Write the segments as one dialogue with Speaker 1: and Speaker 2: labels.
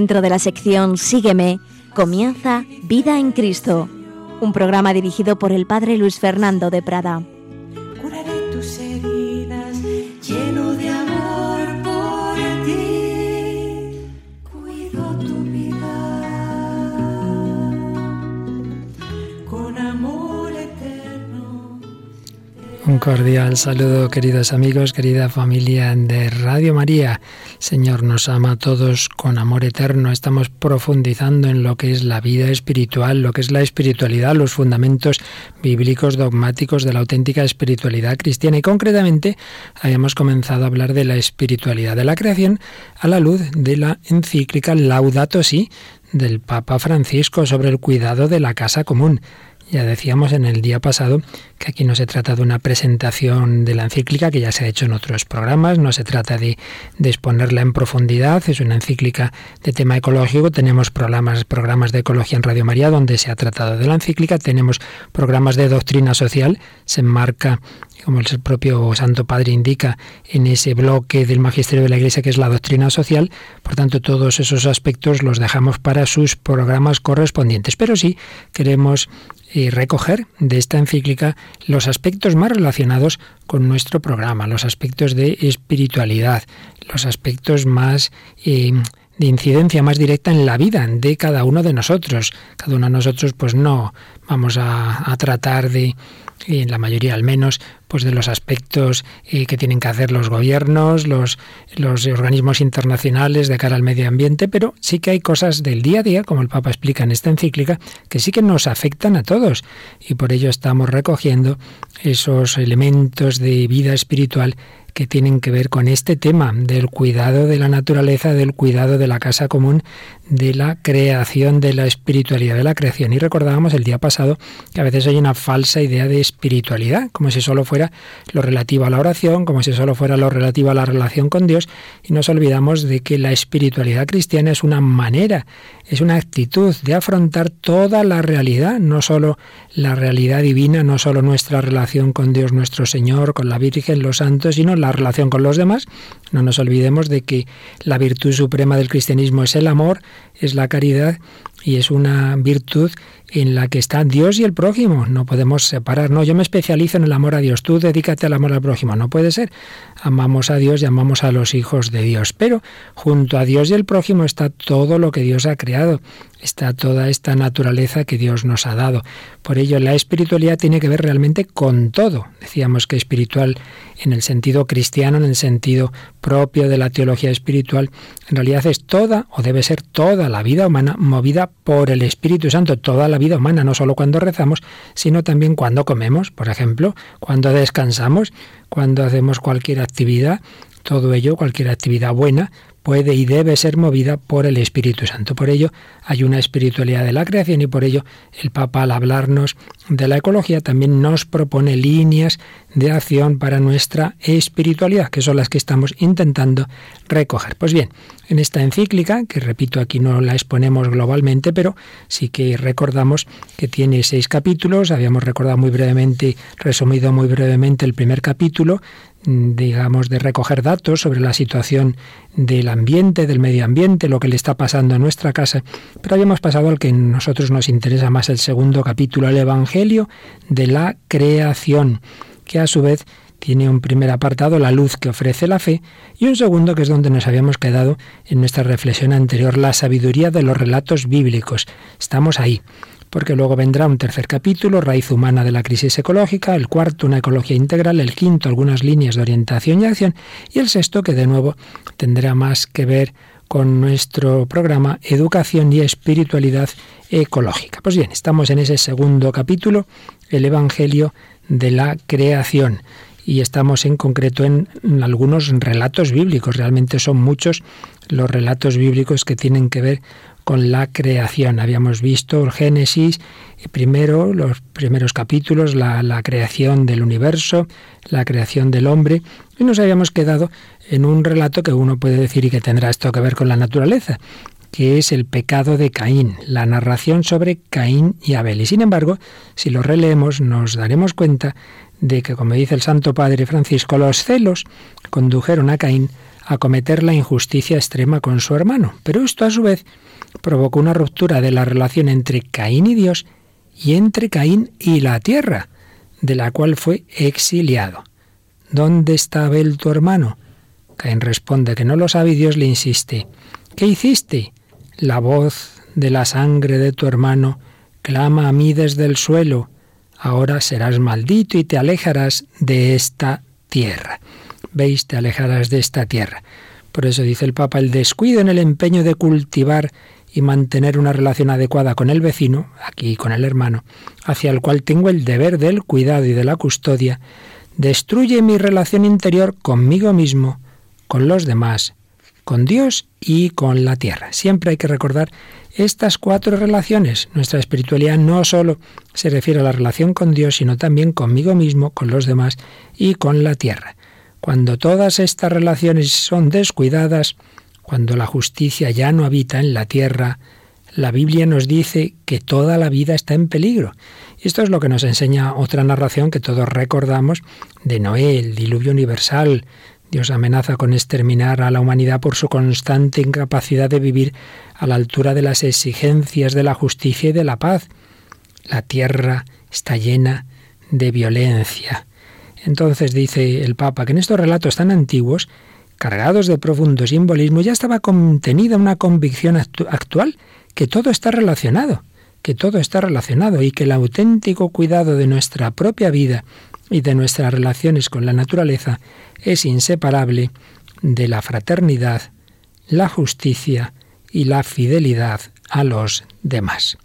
Speaker 1: Dentro de la sección Sígueme, comienza Vida en Cristo, un programa dirigido por el Padre Luis Fernando de Prada.
Speaker 2: Un cordial saludo, queridos amigos, querida familia de Radio María. Señor nos ama a todos con amor eterno. Estamos profundizando en lo que es la vida espiritual, lo que es la espiritualidad, los fundamentos bíblicos dogmáticos de la auténtica espiritualidad cristiana. Y concretamente, habíamos comenzado a hablar de la espiritualidad de la creación a la luz de la encíclica Laudato Si del Papa Francisco sobre el cuidado de la casa común. Ya decíamos en el día pasado que aquí no se trata de una presentación de la encíclica que ya se ha hecho en otros programas, no se trata de, exponerla en profundidad, es una encíclica de tema ecológico, tenemos programas, de ecología en Radio María donde se ha tratado de la encíclica, tenemos programas de doctrina social, se enmarca como el propio Santo Padre indica, en ese bloque del Magisterio de la Iglesia que es la doctrina social. Por tanto, todos esos aspectos los dejamos para sus programas correspondientes. Pero sí queremos y recoger de esta encíclica los aspectos más relacionados con nuestro programa, los aspectos de espiritualidad, los aspectos más eh, de incidencia más directa en la vida de cada uno de nosotros. Cada uno de nosotros, pues no vamos a tratar de, en la mayoría al menos, pues de los aspectos eh, que tienen que hacer los gobiernos, los, los organismos internacionales de cara al medio ambiente, pero sí que hay cosas del día a día, como el Papa explica en esta encíclica, que sí que nos afectan a todos. Y por ello estamos recogiendo esos elementos de vida espiritual que tienen que ver con este tema del cuidado de la naturaleza, del cuidado de la casa común, de la creación, de la espiritualidad de la creación. Y recordábamos el día pasado que a veces hay una falsa idea de espiritualidad, como si solo fuera lo relativo a la oración, como si solo fuera lo relativo a la relación con Dios, y nos olvidamos de que la espiritualidad cristiana es una manera, es una actitud de afrontar toda la realidad, no solo la realidad divina, no solo nuestra relación con Dios nuestro Señor, con la Virgen, los santos, sino la relación con los demás. No nos olvidemos de que la virtud suprema del cristianismo es el amor, es la caridad y es una virtud en la que está Dios y el prójimo. No podemos separar. No, yo me especializo en el amor a Dios. Tú dedícate al amor al prójimo. No puede ser. Amamos a Dios y amamos a los hijos de Dios. Pero junto a Dios y el prójimo está todo lo que Dios ha creado. Está toda esta naturaleza que Dios nos ha dado. Por ello, la espiritualidad tiene que ver realmente con todo. Decíamos que espiritual en el sentido cristiano, en el sentido propio de la teología espiritual, en realidad es toda o debe ser toda la vida humana movida por el Espíritu Santo, toda la vida humana, no solo cuando rezamos, sino también cuando comemos, por ejemplo, cuando descansamos, cuando hacemos cualquier actividad, todo ello, cualquier actividad buena, puede y debe ser movida por el Espíritu Santo. Por ello hay una espiritualidad de la creación y por ello el Papa al hablarnos de la ecología también nos propone líneas de acción para nuestra espiritualidad, que son las que estamos intentando recoger. Pues bien, en esta encíclica, que repito aquí no la exponemos globalmente, pero sí que recordamos que tiene seis capítulos, habíamos recordado muy brevemente, resumido muy brevemente el primer capítulo, digamos, de recoger datos sobre la situación del ambiente, del medio ambiente, lo que le está pasando a nuestra casa, pero habíamos pasado al que a nosotros nos interesa más el segundo capítulo, el Evangelio de la creación, que a su vez tiene un primer apartado, la luz que ofrece la fe, y un segundo que es donde nos habíamos quedado en nuestra reflexión anterior, la sabiduría de los relatos bíblicos. Estamos ahí porque luego vendrá un tercer capítulo, raíz humana de la crisis ecológica, el cuarto, una ecología integral, el quinto, algunas líneas de orientación y acción, y el sexto, que de nuevo tendrá más que ver con nuestro programa Educación y Espiritualidad Ecológica. Pues bien, estamos en ese segundo capítulo, el Evangelio de la Creación y estamos en concreto en algunos relatos bíblicos. Realmente son muchos los relatos bíblicos que tienen que ver con la creación. Habíamos visto el Génesis, primero, los primeros capítulos, la, la, creación del universo, la creación del hombre, y nos habíamos quedado en un relato que uno puede decir y que tendrá esto que ver con la naturaleza, que es el pecado de Caín, la narración sobre Caín y Abel. Y sin embargo, si lo releemos, nos daremos cuenta de que, como dice el Santo Padre Francisco, los celos condujeron a Caín a cometer la injusticia extrema con su hermano. Pero esto a su vez provocó una ruptura de la relación entre Caín y Dios y entre Caín y la tierra, de la cual fue exiliado. ¿Dónde está Abel tu hermano? Caín responde que no lo sabe y Dios le insiste. ¿Qué hiciste? La voz de la sangre de tu hermano clama a mí desde el suelo. Ahora serás maldito y te alejarás de esta tierra. Veis, te alejarás de esta tierra. Por eso dice el Papa, el descuido en el empeño de cultivar y mantener una relación adecuada con el vecino, aquí con el hermano, hacia el cual tengo el deber del cuidado y de la custodia, destruye mi relación interior conmigo mismo, con los demás, con Dios y con la tierra. Siempre hay que recordar estas cuatro relaciones. Nuestra espiritualidad no solo se refiere a la relación con Dios, sino también conmigo mismo, con los demás y con la tierra. Cuando todas estas relaciones son descuidadas, cuando la justicia ya no habita en la tierra, la Biblia nos dice que toda la vida está en peligro. Esto es lo que nos enseña otra narración que todos recordamos de Noé, el diluvio universal. Dios amenaza con exterminar a la humanidad por su constante incapacidad de vivir a la altura de las exigencias de la justicia y de la paz. La tierra está llena de violencia. Entonces dice el Papa que en estos relatos tan antiguos cargados de profundo simbolismo, ya estaba contenida una convicción actual que todo está relacionado, que todo está relacionado y que el auténtico cuidado de nuestra propia vida y de nuestras relaciones con la naturaleza es inseparable de la fraternidad, la justicia y la fidelidad a los demás.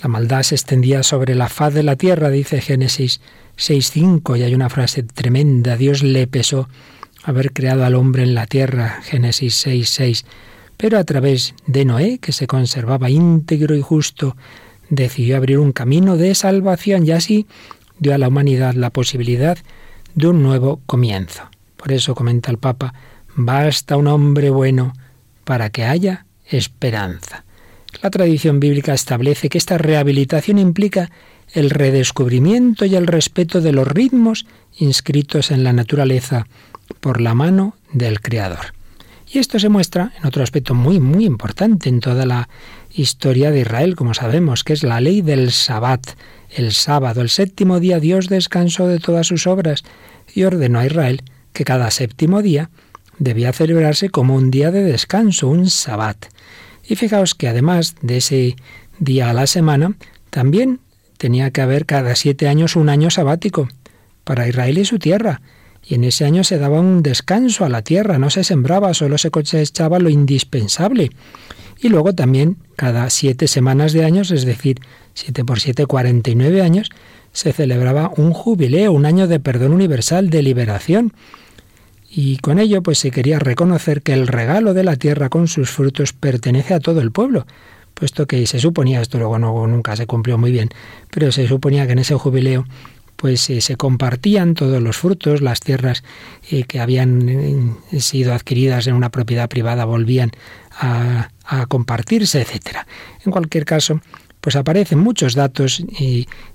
Speaker 2: La maldad se extendía sobre la faz de la tierra, dice Génesis 6.5, y hay una frase tremenda, Dios le pesó haber creado al hombre en la tierra, Génesis 6.6, pero a través de Noé, que se conservaba íntegro y justo, decidió abrir un camino de salvación y así dio a la humanidad la posibilidad de un nuevo comienzo. Por eso comenta el Papa, basta un hombre bueno para que haya esperanza. La tradición bíblica establece que esta rehabilitación implica el redescubrimiento y el respeto de los ritmos inscritos en la naturaleza por la mano del Creador. Y esto se muestra en otro aspecto muy, muy importante en toda la historia de Israel, como sabemos, que es la ley del Sabbat, el sábado, el séptimo día Dios descansó de todas sus obras y ordenó a Israel que cada séptimo día debía celebrarse como un día de descanso, un Sabbat. Y fijaos que además de ese día a la semana, también tenía que haber cada siete años un año sabático para Israel y su tierra, y en ese año se daba un descanso a la tierra, no se sembraba, solo se cosechaba lo indispensable. Y luego también cada siete semanas de años, es decir, siete por siete, cuarenta y nueve años, se celebraba un jubileo, un año de perdón universal, de liberación. Y con ello pues se quería reconocer que el regalo de la tierra con sus frutos pertenece a todo el pueblo, puesto que se suponía, esto luego nunca se cumplió muy bien, pero se suponía que en ese jubileo pues eh, se compartían todos los frutos, las tierras eh, que habían eh, sido adquiridas en una propiedad privada volvían a, compartirse, etcétera. En cualquier caso, pues aparecen muchos datos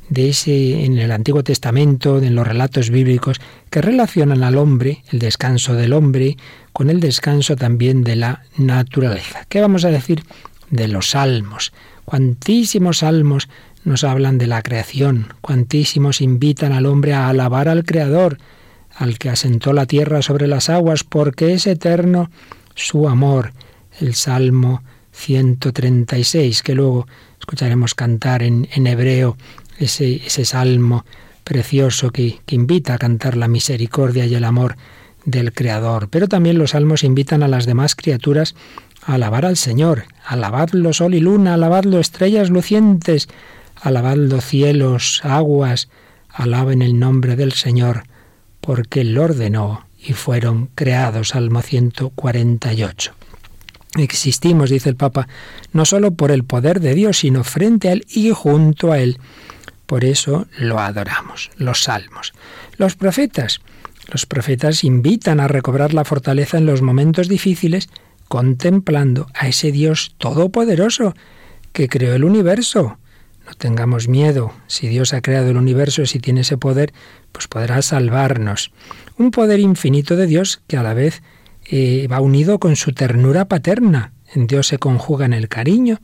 Speaker 2: de ese en el Antiguo Testamento, en los relatos bíblicos, que relacionan al hombre, el descanso del hombre, con el descanso también de la naturaleza. ¿Qué vamos a decir de los salmos? Cuantísimos salmos nos hablan de la creación, cuantísimos invitan al hombre a alabar al Creador, al que asentó la tierra sobre las aguas, porque es eterno su amor. El Salmo 136, que luego escucharemos cantar en, en hebreo, ese, ese salmo precioso que, que invita a cantar la misericordia y el amor del Creador. Pero también los salmos invitan a las demás criaturas a alabar al Señor. Alabadlo sol y luna, alabadlo estrellas lucientes, Alabando cielos, aguas, alaben el nombre del Señor, porque Él ordenó y fueron creados. Salmo 148. Existimos, dice el Papa, no sólo por el poder de Dios, sino frente a Él y junto a Él. Por eso lo adoramos, los salmos. Los profetas. Los profetas invitan a recobrar la fortaleza en los momentos difíciles, contemplando a ese Dios todopoderoso que creó el universo, no tengamos miedo. Si Dios ha creado el universo, y si tiene ese poder, pues podrá salvarnos. Un poder infinito de Dios que a la vez eh, va unido con su ternura paterna. En Dios se conjugan el cariño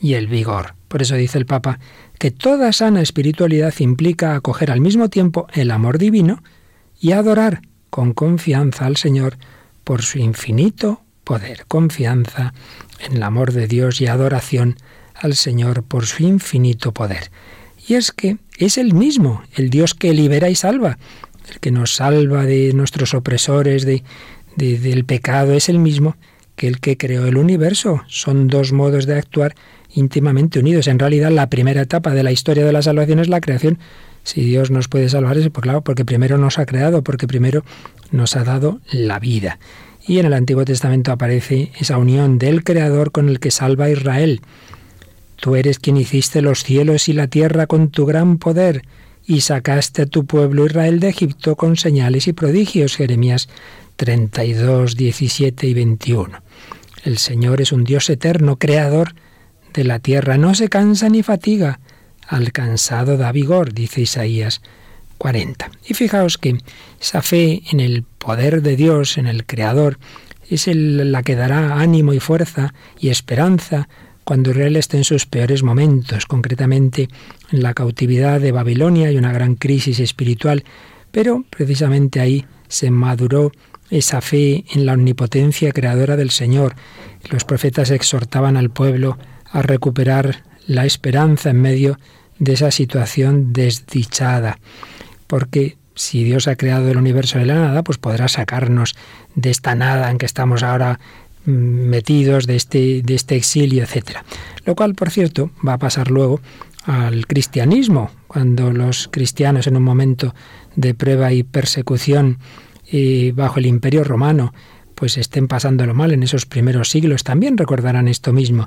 Speaker 2: y el vigor. Por eso dice el Papa que toda sana espiritualidad implica acoger al mismo tiempo el amor divino y adorar con confianza al Señor por su infinito poder. Confianza en el amor de Dios y adoración al Señor por su infinito poder. Y es que es el mismo, el Dios que libera y salva, el que nos salva de nuestros opresores, de, del pecado, es el mismo que el que creó el universo. Son dos modos de actuar íntimamente unidos. En realidad, la primera etapa de la historia de la salvación es la creación. Si Dios nos puede salvar, es claro, porque primero nos ha creado, porque primero nos ha dado la vida. Y en el Antiguo Testamento aparece esa unión del Creador con el que salva a Israel. Tú eres quien hiciste los cielos y la tierra con tu gran poder y sacaste a tu pueblo Israel de Egipto con señales y prodigios. Jeremías 32, 17 y 21. El Señor es un Dios eterno, creador de la tierra, no se cansa ni fatiga, al cansado da vigor, dice Isaías 40. Y fijaos que esa fe en el poder de Dios, en el Creador, es la que dará ánimo y fuerza y esperanza cuando Israel esté en sus peores momentos, concretamente en la cautividad de Babilonia y una gran crisis espiritual, pero precisamente ahí se maduró esa fe en la omnipotencia creadora del Señor. Los profetas exhortaban al pueblo a recuperar la esperanza en medio de esa situación desdichada, porque si Dios ha creado el universo de la nada, pues podrá sacarnos de esta nada en que estamos ahora metidos de este, de este exilio, etc. Lo cual, por cierto, va a pasar luego al cristianismo, cuando los cristianos en un momento de prueba y persecución y bajo el imperio romano, pues estén pasándolo mal en esos primeros siglos, también recordarán esto mismo,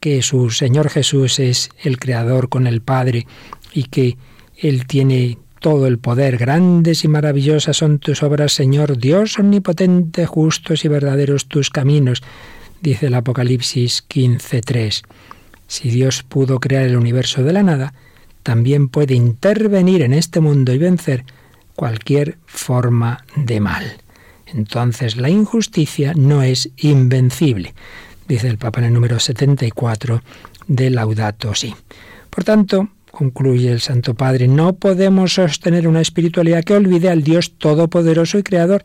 Speaker 2: que su Señor Jesús es el Creador con el Padre y que Él tiene todo el poder. Grandes y maravillosas son tus obras, Señor, Dios omnipotente, justos y verdaderos tus caminos, dice el Apocalipsis 15.3. Si Dios pudo crear el universo de la nada, también puede intervenir en este mundo y vencer cualquier forma de mal. Entonces la injusticia no es invencible, dice el Papa en el número 74 de Laudato Si. Por tanto, concluye el Santo Padre, no podemos sostener una espiritualidad que olvide al Dios Todopoderoso y Creador.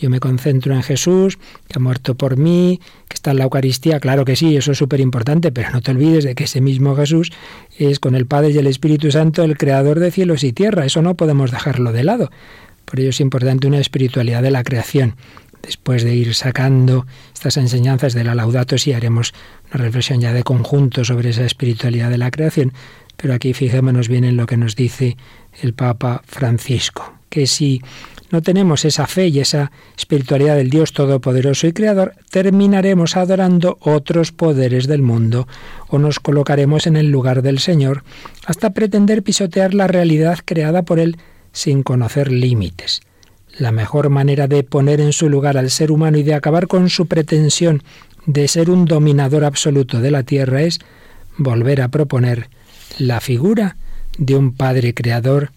Speaker 2: Yo me concentro en Jesús, que ha muerto por mí, que está en la Eucaristía, claro que sí, eso es súper importante, pero no te olvides de que ese mismo Jesús es con el Padre y el Espíritu Santo el Creador de cielos y tierra, eso no podemos dejarlo de lado. Por ello es importante una espiritualidad de la creación. Después de ir sacando estas enseñanzas de la Laudato Si haremos una reflexión ya de conjunto sobre esa espiritualidad de la creación, pero aquí fijémonos bien en lo que nos dice el Papa Francisco, que si no tenemos esa fe y esa espiritualidad del Dios Todopoderoso y Creador, terminaremos adorando otros poderes del mundo o nos colocaremos en el lugar del Señor hasta pretender pisotear la realidad creada por Él sin conocer límites. La mejor manera de poner en su lugar al ser humano y de acabar con su pretensión de ser un dominador absoluto de la tierra es volver a proponer la figura de un Padre Creador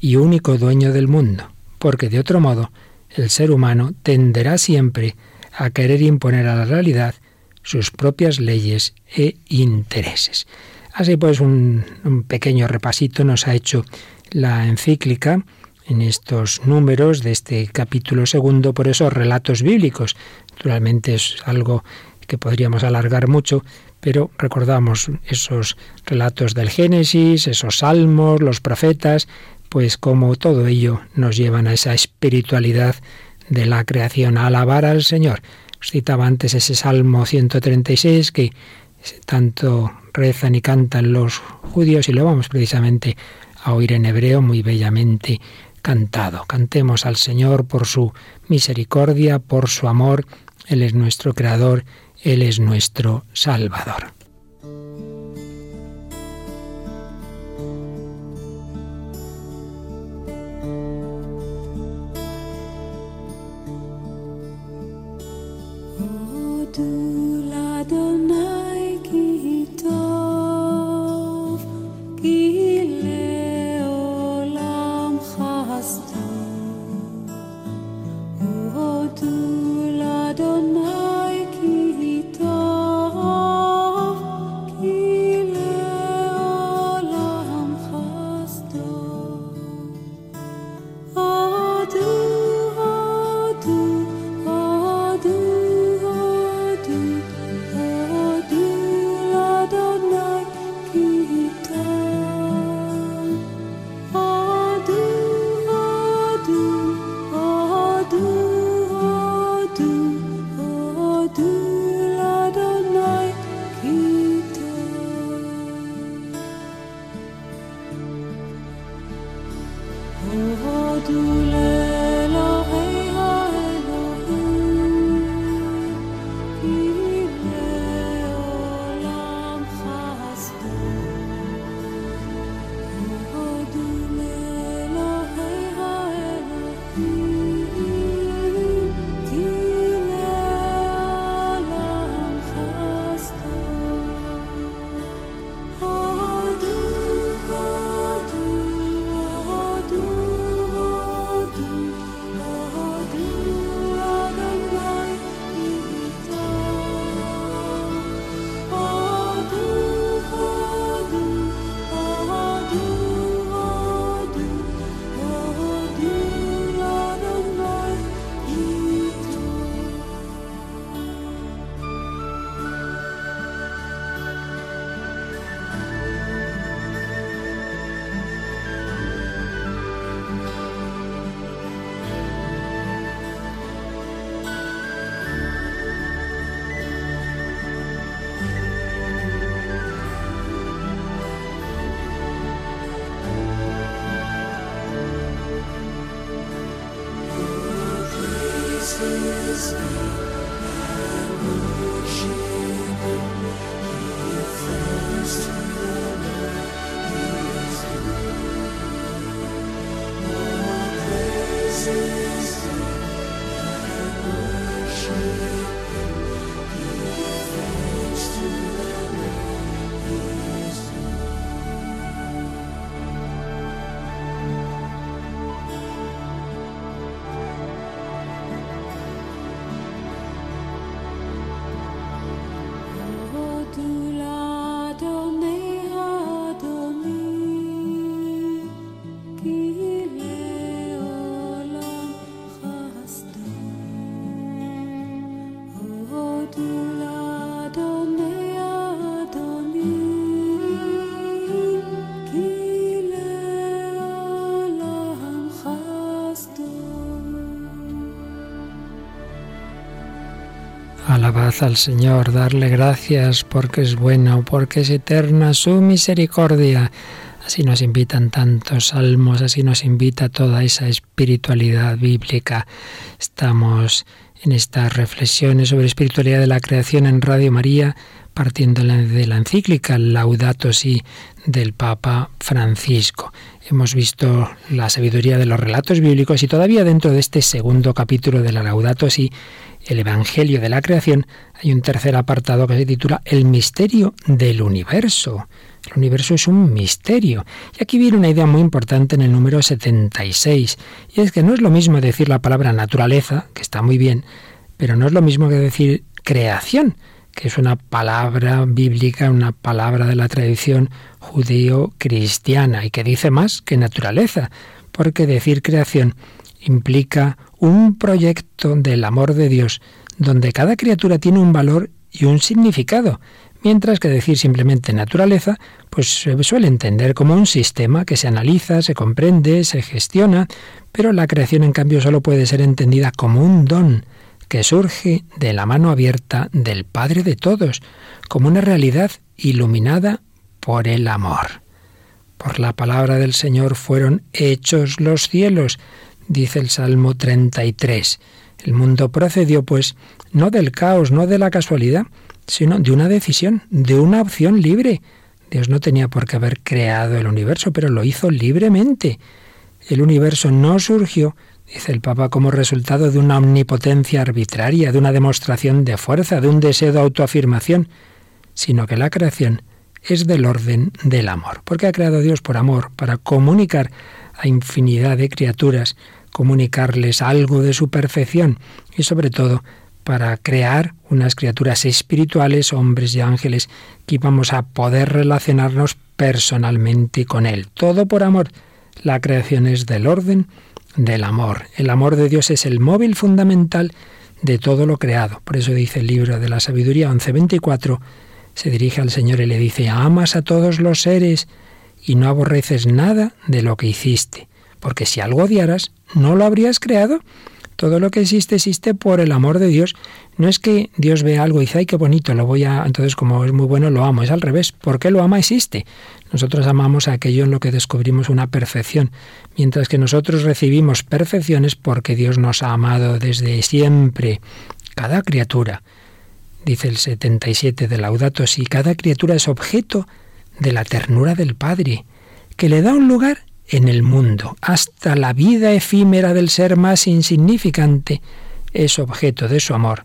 Speaker 2: y único dueño del mundo, porque de otro modo el ser humano tenderá siempre a querer imponer a la realidad sus propias leyes e intereses. Así pues, un, pequeño repasito nos ha hecho la encíclica en estos números de este capítulo segundo por esos relatos bíblicos. Naturalmente es algo que podríamos alargar mucho, pero recordamos esos relatos del Génesis, esos salmos, los profetas, pues como todo ello nos llevan a esa espiritualidad de la creación, a alabar al Señor. Os citaba antes ese Salmo 136 que tanto rezan y cantan los judíos y lo vamos precisamente a oír en hebreo muy bellamente cantado. Cantemos al Señor por su misericordia, por su amor. Él es nuestro Creador él es nuestro Salvador. faces. Alabad al Señor, darle gracias porque es bueno, porque es eterna su misericordia. Así nos invitan tantos salmos, así nos invita toda esa espiritualidad bíblica. Estamos en estas reflexiones sobre espiritualidad de la creación en Radio María, partiendo de la encíclica Laudato Si del Papa Francisco. Hemos visto la sabiduría de los relatos bíblicos y todavía dentro de este segundo capítulo de la Laudato Si el Evangelio de la Creación, hay un tercer apartado que se titula El misterio del universo. El universo es un misterio. Y aquí viene una idea muy importante en el número 76, y es que no es lo mismo decir la palabra naturaleza, que está muy bien, pero no es lo mismo que decir creación, que es una palabra bíblica, una palabra de la tradición judío-cristiana, y que dice más que naturaleza, porque decir creación implica un proyecto del amor de Dios donde cada criatura tiene un valor y un significado, mientras que decir simplemente naturaleza, pues se suele entender como un sistema que se analiza, se comprende, se gestiona, pero la creación en cambio solo puede ser entendida como un don que surge de la mano abierta del Padre de todos, como una realidad iluminada por el amor. Por la palabra del Señor fueron hechos los cielos, dice el Salmo 33. El mundo procedió, pues, no del caos, no de la casualidad, sino de una decisión, de una opción libre. Dios no tenía por qué haber creado el universo, pero lo hizo libremente. El universo no surgió, dice el Papa, como resultado de una omnipotencia arbitraria, de una demostración de fuerza, de un deseo de autoafirmación, sino que la creación es del orden del amor, porque ha creado Dios por amor, para comunicar a infinidad de criaturas, comunicarles algo de su perfección y sobre todo para crear unas criaturas espirituales, hombres y ángeles, que íbamos a poder relacionarnos personalmente con Él. Todo por amor. La creación es del orden del amor. El amor de Dios es el móvil fundamental de todo lo creado. Por eso dice el libro de la sabiduría 1124, se dirige al Señor y le dice, amas a todos los seres y no aborreces nada de lo que hiciste, porque si algo odiaras, no lo habrías creado. Todo lo que existe existe por el amor de Dios. No es que Dios vea algo y dice, ay, qué bonito, lo voy a... Entonces, como es muy bueno, lo amo. Es al revés. ¿Por qué lo ama? Existe. Nosotros amamos aquello en lo que descubrimos una perfección, mientras que nosotros recibimos perfecciones porque Dios nos ha amado desde siempre. Cada criatura, dice el 77 de Laudato Si, cada criatura es objeto de la ternura del Padre, que le da un lugar en el mundo. Hasta la vida efímera del ser más insignificante es objeto de su amor.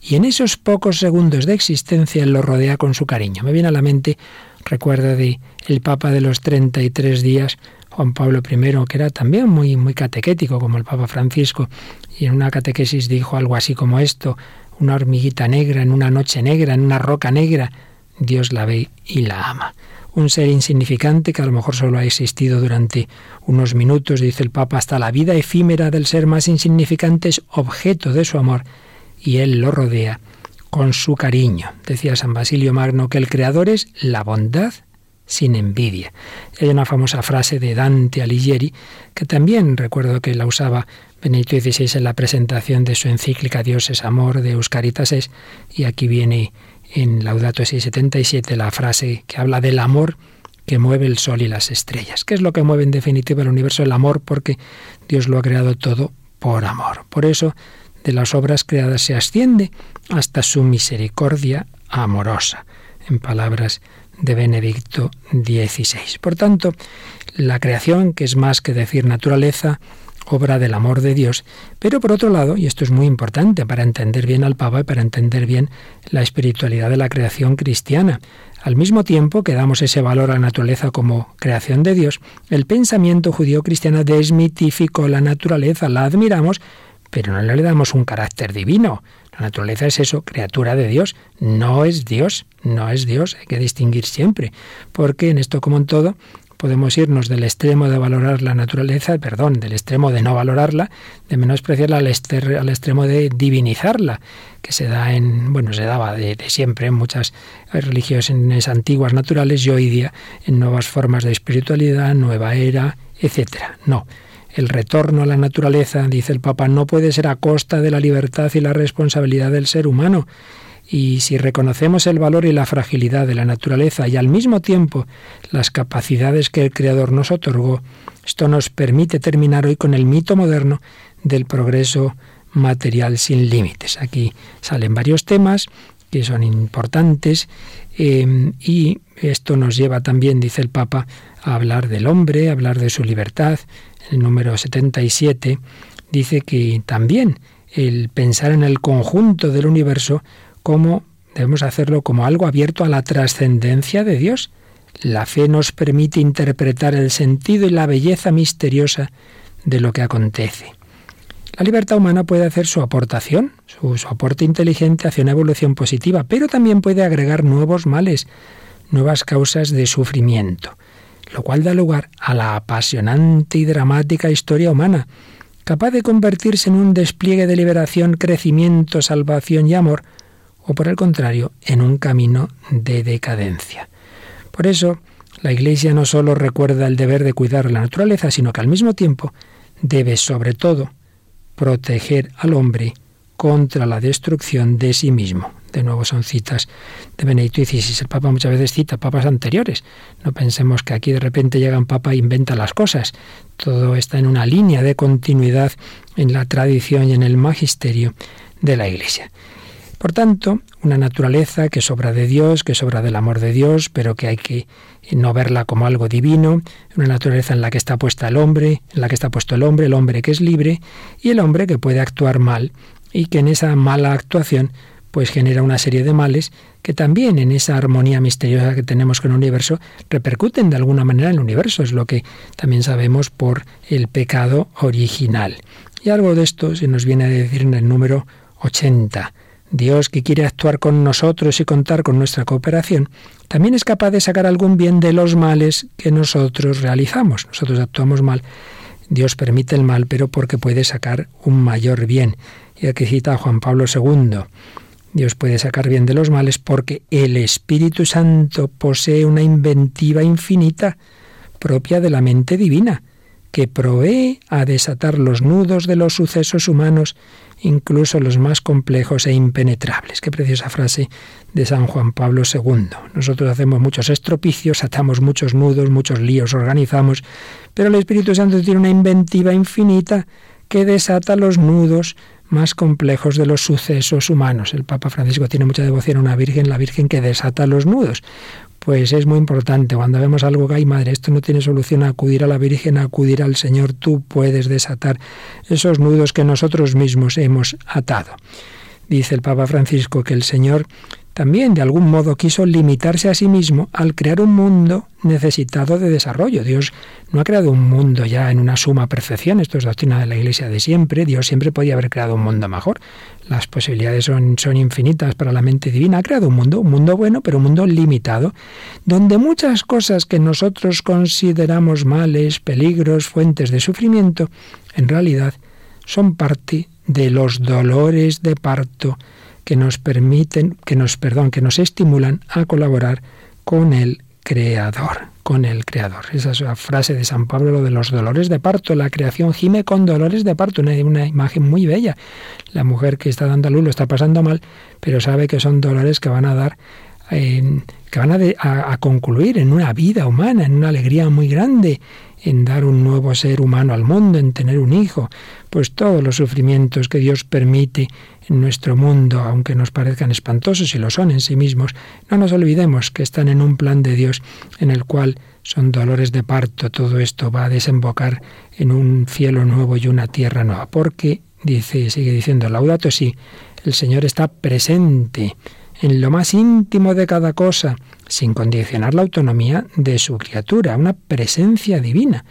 Speaker 2: Y en esos pocos segundos de existencia él lo rodea con su cariño. Me viene a la mente, recuerda de el Papa de los 33 días, Juan Pablo I, que era también muy, muy catequético como el Papa Francisco, y en una catequesis dijo algo así como esto, una hormiguita negra en una noche negra, en una roca negra, Dios la ve y la ama. Un ser insignificante que a lo mejor solo ha existido durante unos minutos, dice el Papa, hasta la vida efímera del ser más insignificante es objeto de su amor y él lo rodea con su cariño. Decía San Basilio Magno que el Creador es la bondad sin envidia. Hay una famosa frase de Dante Alighieri que también recuerdo que la usaba Benedicto XVI en la presentación de su encíclica Dios es amor de Euscaritas es, y aquí viene en Laudato Si 77 la frase que habla del amor que mueve el sol y las estrellas. ¿Qué es lo que mueve en definitiva el universo? El amor, porque Dios lo ha creado todo por amor. Por eso, de las obras creadas se asciende hasta su misericordia amorosa, en palabras de Benedicto XVI. Por tanto, la creación, que es más que decir naturaleza, obra del amor de Dios, pero por otro lado, y esto es muy importante para entender bien al Papa y para entender bien la espiritualidad de la creación cristiana, al mismo tiempo que damos ese valor a la naturaleza como creación de Dios, el pensamiento judío cristiano desmitificó la naturaleza, la admiramos, pero no le damos un carácter divino. La naturaleza es eso, criatura de Dios, no es Dios, no es Dios, hay que distinguir siempre, porque en esto como en todo, podemos irnos del extremo de valorar la naturaleza, perdón, del extremo de no valorarla, de menospreciarla al, al extremo de divinizarla, que se da en, bueno, se daba de, siempre en muchas religiones antiguas naturales y hoy día en nuevas formas de espiritualidad, nueva era, etcétera. No, el retorno a la naturaleza, dice el Papa, no puede ser a costa de la libertad y la responsabilidad del ser humano. Y si reconocemos el valor y la fragilidad de la naturaleza y al mismo tiempo las capacidades que el Creador nos otorgó, esto nos permite terminar hoy con el mito moderno del progreso material sin límites. Aquí salen varios temas que son importantes eh, y esto nos lleva también, dice el Papa, a hablar del hombre, a hablar de su libertad. El número 77 dice que también el pensar en el conjunto del universo como debemos hacerlo como algo abierto a la trascendencia de Dios. La fe nos permite interpretar el sentido y la belleza misteriosa de lo que acontece. La libertad humana puede hacer su aportación, su, aporte inteligente hacia una evolución positiva, pero también puede agregar nuevos males, nuevas causas de sufrimiento, lo cual da lugar a la apasionante y dramática historia humana, capaz de convertirse en un despliegue de liberación, crecimiento, salvación y amor, o por el contrario, en un camino de decadencia. Por eso, la Iglesia no solo recuerda el deber de cuidar la naturaleza, sino que al mismo tiempo debe sobre todo proteger al hombre contra la destrucción de sí mismo. De nuevo son citas de Benedicto XVI. El Papa muchas veces cita papas anteriores. No pensemos que aquí de repente llega un Papa e inventa las cosas. Todo está en una línea de continuidad en la tradición y en el magisterio de la Iglesia. Por tanto, una naturaleza que sobra de Dios, que sobra del amor de Dios, pero que hay que no verla como algo divino, una naturaleza en la que está puesta el hombre, en la que está puesto el hombre, el hombre que es libre y el hombre que puede actuar mal y que en esa mala actuación pues genera una serie de males que también en esa armonía misteriosa que tenemos con el universo repercuten de alguna manera en el universo, es lo que también sabemos por el pecado original. Y algo de esto se nos viene a decir en el número 80. Dios, que quiere actuar con nosotros y contar con nuestra cooperación, también es capaz de sacar algún bien de los males que nosotros realizamos. Nosotros actuamos mal, Dios permite el mal, pero porque puede sacar un mayor bien. Y aquí cita Juan Pablo II. Dios puede sacar bien de los males porque el Espíritu Santo posee una inventiva infinita propia de la mente divina, que provee a desatar los nudos de los sucesos humanos incluso los más complejos e impenetrables. Qué preciosa frase de San Juan Pablo II. Nosotros hacemos muchos estropicios, atamos muchos nudos, muchos líos, organizamos, pero el Espíritu Santo tiene una inventiva infinita que desata los nudos más complejos de los sucesos humanos. El Papa Francisco tiene mucha devoción a una Virgen, la Virgen que desata los nudos pues es muy importante. Cuando vemos algo que hay, madre, esto no tiene solución, acudir a la Virgen, acudir al Señor, tú puedes desatar esos nudos que nosotros mismos hemos atado. Dice el Papa Francisco que el Señor también de algún modo quiso limitarse a sí mismo al crear un mundo necesitado de desarrollo. Dios no ha creado un mundo ya en una suma perfección, esto es doctrina de la Iglesia de siempre, Dios siempre podía haber creado un mundo mejor. Las posibilidades son, son infinitas para la mente divina. Ha creado un mundo, un mundo bueno, pero un mundo limitado, donde muchas cosas que nosotros consideramos males, peligros, fuentes de sufrimiento, en realidad son parte de los dolores de parto que nos permiten, que nos, perdón, que nos estimulan a colaborar con el Creador, con el Creador. Esa es la frase de San Pablo, lo de los dolores de parto. La creación gime con dolores de parto, una, una imagen muy bella. La mujer que está dando a luz lo está pasando mal, pero sabe que son dolores que van a dar, que van a concluir en una vida humana, en una alegría muy grande, en dar un nuevo ser humano al mundo, en tener un hijo, pues todos los sufrimientos que Dios permite en nuestro mundo, aunque nos parezcan espantosos y lo son en sí mismos, no nos olvidemos que están en un plan de Dios en el cual son dolores de parto, todo esto va a desembocar en un cielo nuevo y una tierra nueva, porque dice, sigue diciendo Laudato si, el Señor está presente en lo más íntimo de cada cosa, sin condicionar la autonomía de su criatura, una presencia divina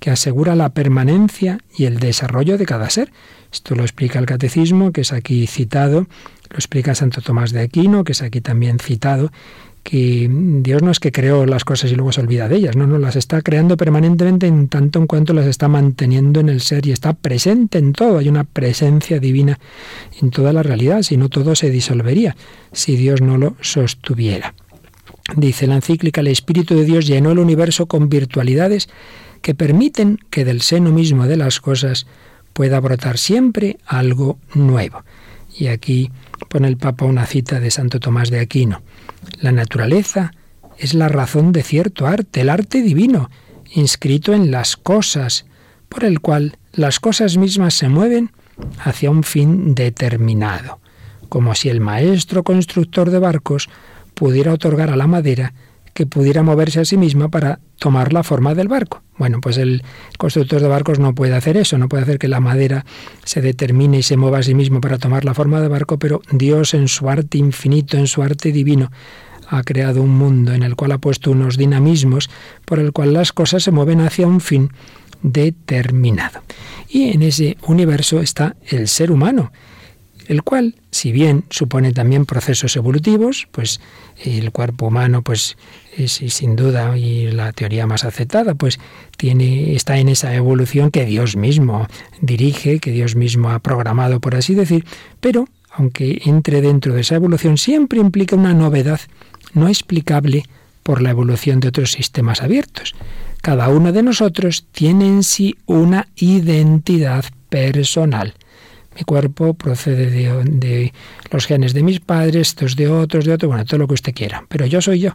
Speaker 2: que asegura la permanencia y el desarrollo de cada ser. Esto lo explica el catecismo, que es aquí citado, lo explica Santo Tomás de Aquino, que es aquí también citado, que Dios no es que creó las cosas y luego se olvida de ellas, no, no, las está creando permanentemente en tanto en cuanto las está manteniendo en el ser y está presente en todo, hay una presencia divina en toda la realidad, si no todo se disolvería, si Dios no lo sostuviera. Dice la encíclica, el Espíritu de Dios llenó el universo con virtualidades que permiten que del seno mismo de las cosas pueda brotar siempre algo nuevo. Y aquí pone el Papa una cita de Santo Tomás de Aquino. La naturaleza es la razón de cierto arte, el arte divino, inscrito en las cosas, por el cual las cosas mismas se mueven hacia un fin determinado, como si el maestro constructor de barcos pudiera otorgar a la madera que pudiera moverse a sí misma para tomar la forma del barco. Bueno, pues el constructor de barcos no puede hacer eso, no puede hacer que la madera se determine y se mueva a sí mismo para tomar la forma de barco, pero Dios en su arte infinito, en su arte divino, ha creado un mundo en el cual ha puesto unos dinamismos por el cual las cosas se mueven hacia un fin determinado. Y en ese universo está el ser humano, el cual, si bien supone también procesos evolutivos, pues el cuerpo humano, pues es, sin duda y la teoría más aceptada, pues tiene está en esa evolución que Dios mismo dirige, que Dios mismo ha programado, por así decir, pero aunque entre dentro de esa evolución, siempre implica una novedad no explicable por la evolución de otros sistemas abiertos. Cada uno de nosotros tiene en sí una identidad personal. Mi cuerpo procede de, los genes de mis padres, estos de otros, de otros, bueno, todo lo que usted quiera. Pero yo soy yo.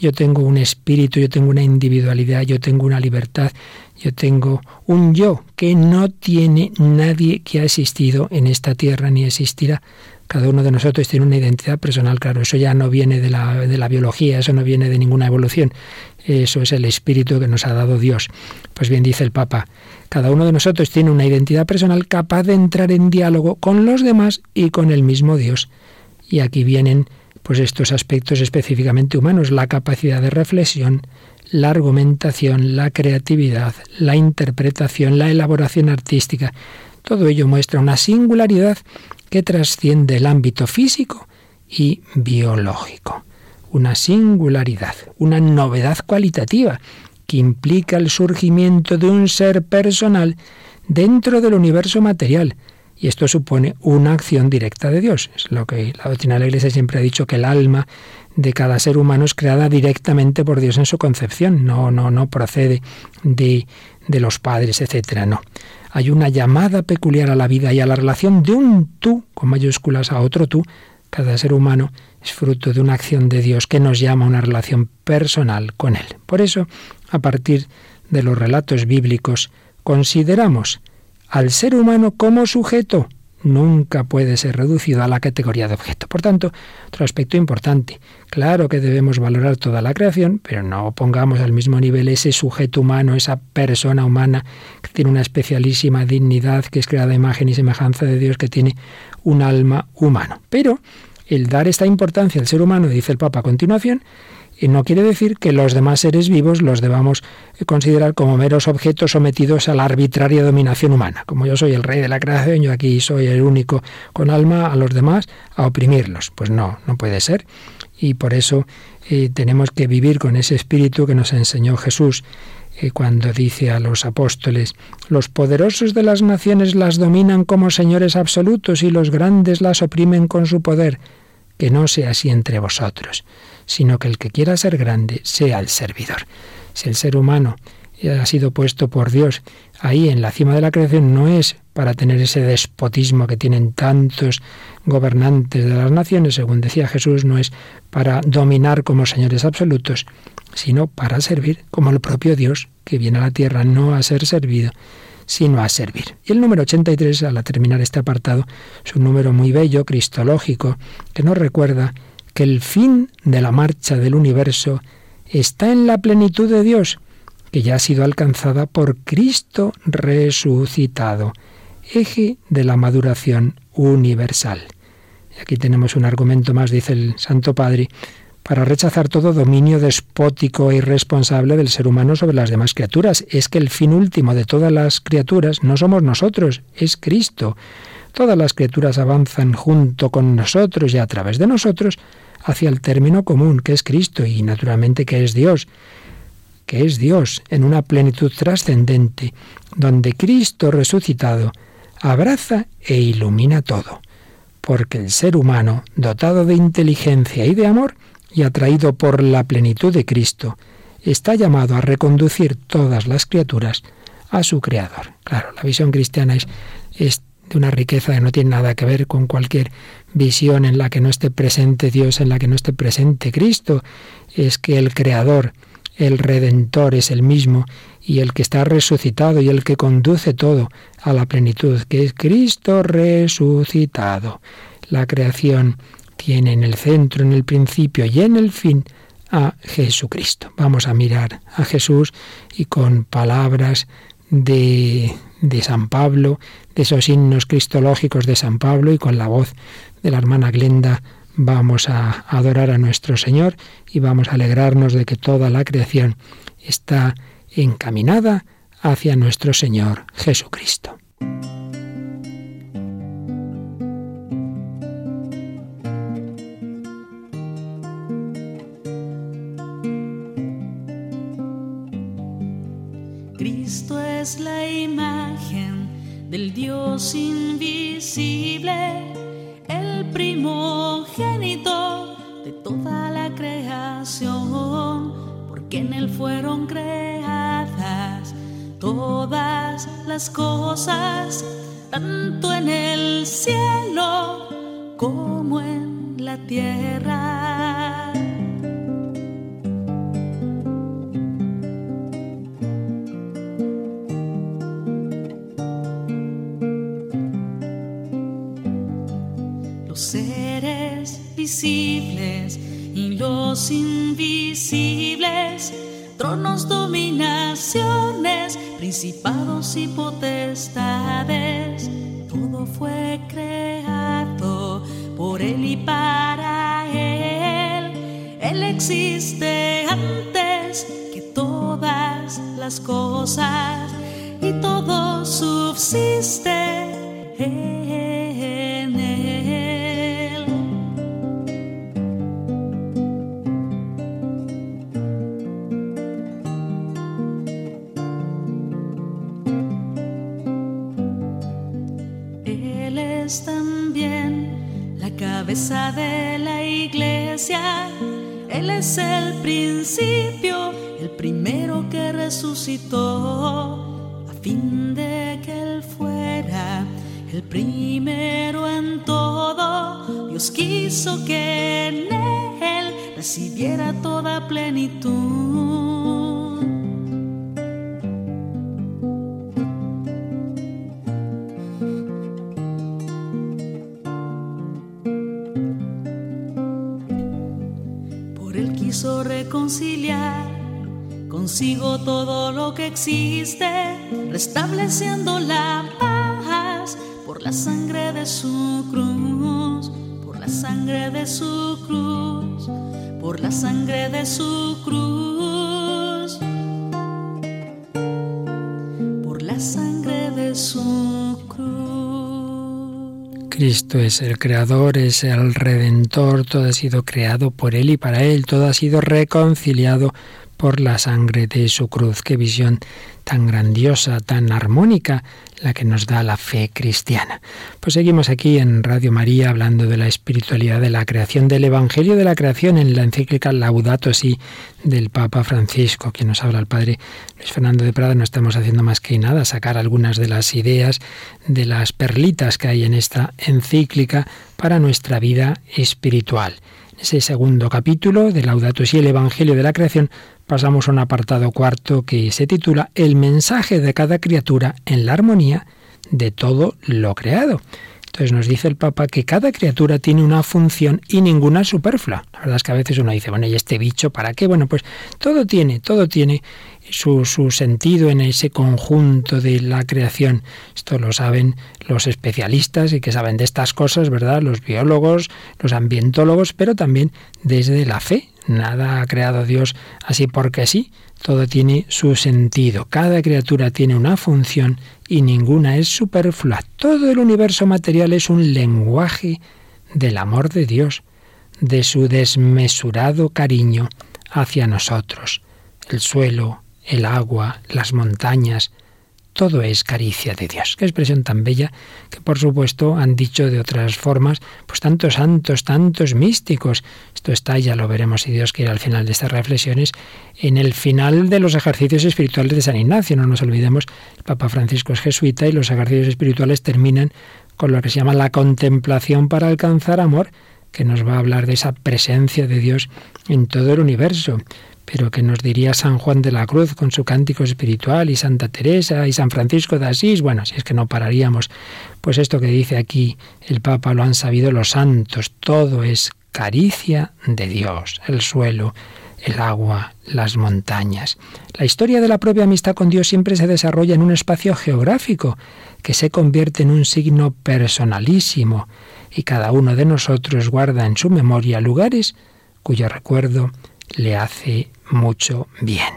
Speaker 2: Yo tengo un espíritu, yo tengo una individualidad, yo tengo una libertad, yo tengo un yo que no tiene nadie que ha existido en esta tierra ni existirá. Cada uno de nosotros tiene una identidad personal, claro, eso ya no viene de la, de la biología, eso no viene de ninguna evolución, eso es el espíritu que nos ha dado Dios. Pues bien dice el Papa, cada uno de nosotros tiene una identidad personal capaz de entrar en diálogo con los demás y con el mismo Dios. Y aquí vienen pues estos aspectos específicamente humanos, la capacidad de reflexión, la argumentación, la creatividad, la interpretación, la elaboración artística. Todo ello muestra una singularidad que trasciende el ámbito físico y biológico. Una singularidad, una novedad cualitativa que implica el surgimiento de un ser personal dentro del universo material. Y esto supone una acción directa de Dios. Es lo que la doctrina de la Iglesia siempre ha dicho que el alma de cada ser humano es creada directamente por Dios en su concepción. No, no, no procede de, de los padres, etcétera. No hay una llamada peculiar a la vida y a la relación de un tú, con mayúsculas, a otro tú. Cada ser humano es fruto de una acción de Dios que nos llama a una relación personal con Él. Por eso, a partir de los relatos bíblicos, consideramos al ser humano como sujeto, nunca puede ser reducido a la categoría de objeto. Por tanto, otro aspecto importante, claro que debemos valorar toda la creación, pero no pongamos al mismo nivel ese sujeto humano, esa persona humana que tiene una especialísima dignidad, que es creada imagen y semejanza de Dios, que tiene un alma humano. Pero el dar esta importancia al ser humano, dice el Papa a continuación, y no quiere decir que los demás seres vivos los debamos considerar como meros objetos sometidos a la arbitraria dominación humana. Como yo soy el rey de la creación, yo aquí soy el único con alma, a los demás a oprimirlos. Pues no, no puede ser. Y por eso eh, tenemos que vivir con ese espíritu que nos enseñó Jesús eh, cuando dice a los apóstoles, los poderosos de las naciones las dominan como señores absolutos y los grandes las oprimen con su poder. Que no sea así entre vosotros sino que el que quiera ser grande sea el servidor. Si el ser humano ha sido puesto por Dios ahí en la cima de la creación, no es para tener ese despotismo que tienen tantos gobernantes de las naciones, según decía Jesús, no es para dominar como señores absolutos, sino para servir como el propio Dios, que viene a la tierra no a ser servido, sino a servir. Y el número 83, al terminar este apartado, es un número muy bello, cristológico, que nos recuerda que el fin de la marcha del universo está en la plenitud de Dios, que ya ha sido alcanzada por Cristo resucitado, eje de la maduración universal. Y aquí tenemos un argumento más, dice el Santo Padre, para rechazar todo dominio despótico e irresponsable del ser humano sobre las demás criaturas. Es que el fin último de todas las criaturas no somos nosotros, es Cristo. Todas las criaturas avanzan junto con nosotros y a través de nosotros hacia el término común, que es Cristo y naturalmente que es Dios, que es Dios en una plenitud trascendente, donde Cristo resucitado abraza e ilumina todo, porque el ser humano, dotado de inteligencia y de amor, y atraído por la plenitud de Cristo, está llamado a reconducir todas las criaturas a su Creador. Claro, la visión cristiana es, es de una riqueza que no tiene nada que ver con cualquier visión en la que no esté presente Dios, en la que no esté presente Cristo. Es que el Creador, el Redentor es el mismo y el que está resucitado y el que conduce todo a la plenitud, que es Cristo resucitado. La creación tiene en el centro, en el principio y en el fin a Jesucristo. Vamos a mirar a Jesús y con palabras de, de San Pablo, de esos himnos cristológicos de San Pablo y con la voz de la hermana Glenda vamos a adorar a nuestro Señor y vamos a alegrarnos de que toda la creación está encaminada hacia nuestro Señor Jesucristo.
Speaker 3: Cristo es la imagen del Dios invisible, el primogénito de toda la creación, porque en él fueron creadas todas las cosas, tanto en el cielo como en la tierra. Visibles y los invisibles, tronos, dominaciones, principados y potestades, todo fue creado por Él y para Él. Él existe antes que todas las cosas y todo subsiste en Él. De la iglesia. Él es el principio, el primero que resucitó, a fin de que Él fuera el primero en todo. Dios quiso que en Él recibiera toda plenitud. Reconciliar consigo todo lo que existe, restableciendo la paz por la sangre de su cruz, por la sangre de su cruz, por la sangre de su cruz,
Speaker 2: Cristo es el Creador, es el Redentor, todo ha sido creado por Él y para Él, todo ha sido reconciliado por la sangre de su cruz. Qué visión tan grandiosa, tan armónica, la que nos da la fe cristiana. Pues seguimos aquí en Radio María hablando de la espiritualidad de la creación, del Evangelio de la creación en la encíclica Laudato Si del Papa Francisco, quien nos habla el Padre Luis Fernando de Prada. No estamos haciendo más que nada sacar algunas de las ideas, de las perlitas que hay en esta encíclica para nuestra vida espiritual. Ese segundo capítulo de Laudato Si, el Evangelio de la creación, pasamos a un apartado cuarto que se titula El mensaje de cada criatura en la armonía de todo lo creado. Entonces nos dice el Papa que cada criatura tiene una función y ninguna superflua. La verdad es que a veces uno dice, bueno, ¿y este bicho para qué? Bueno, pues todo tiene, todo tiene su, sentido en ese conjunto de la creación. Esto lo saben los especialistas y que saben de estas cosas, ¿verdad? Los biólogos, los ambientólogos, pero también desde la fe. Nada ha creado Dios así porque sí. Todo tiene su sentido. Cada criatura tiene una función y ninguna es superflua. Todo el universo material es un lenguaje del amor de Dios, de su desmesurado cariño hacia nosotros. El suelo, el agua, las montañas, todo es caricia de Dios. Qué expresión tan bella que por supuesto han dicho de otras formas, pues tantos santos, tantos místicos. Esto está, ya lo veremos si Dios quiere al final de estas reflexiones, en el final de los ejercicios espirituales de San Ignacio. No nos olvidemos, el Papa Francisco es jesuita y los ejercicios espirituales terminan con lo que se llama la contemplación para alcanzar amor, que nos va a hablar de esa presencia de Dios en todo el universo pero que nos diría San Juan de la Cruz con su cántico espiritual y Santa Teresa y San Francisco de Asís, bueno, si es que no pararíamos, pues esto que dice aquí el Papa lo han sabido los santos, todo es caricia de Dios, el suelo, el agua, las montañas. La historia de la propia amistad con Dios siempre se desarrolla en un espacio geográfico que se convierte en un signo personalísimo y cada uno de nosotros guarda en su memoria lugares cuyo recuerdo le hace mucho bien.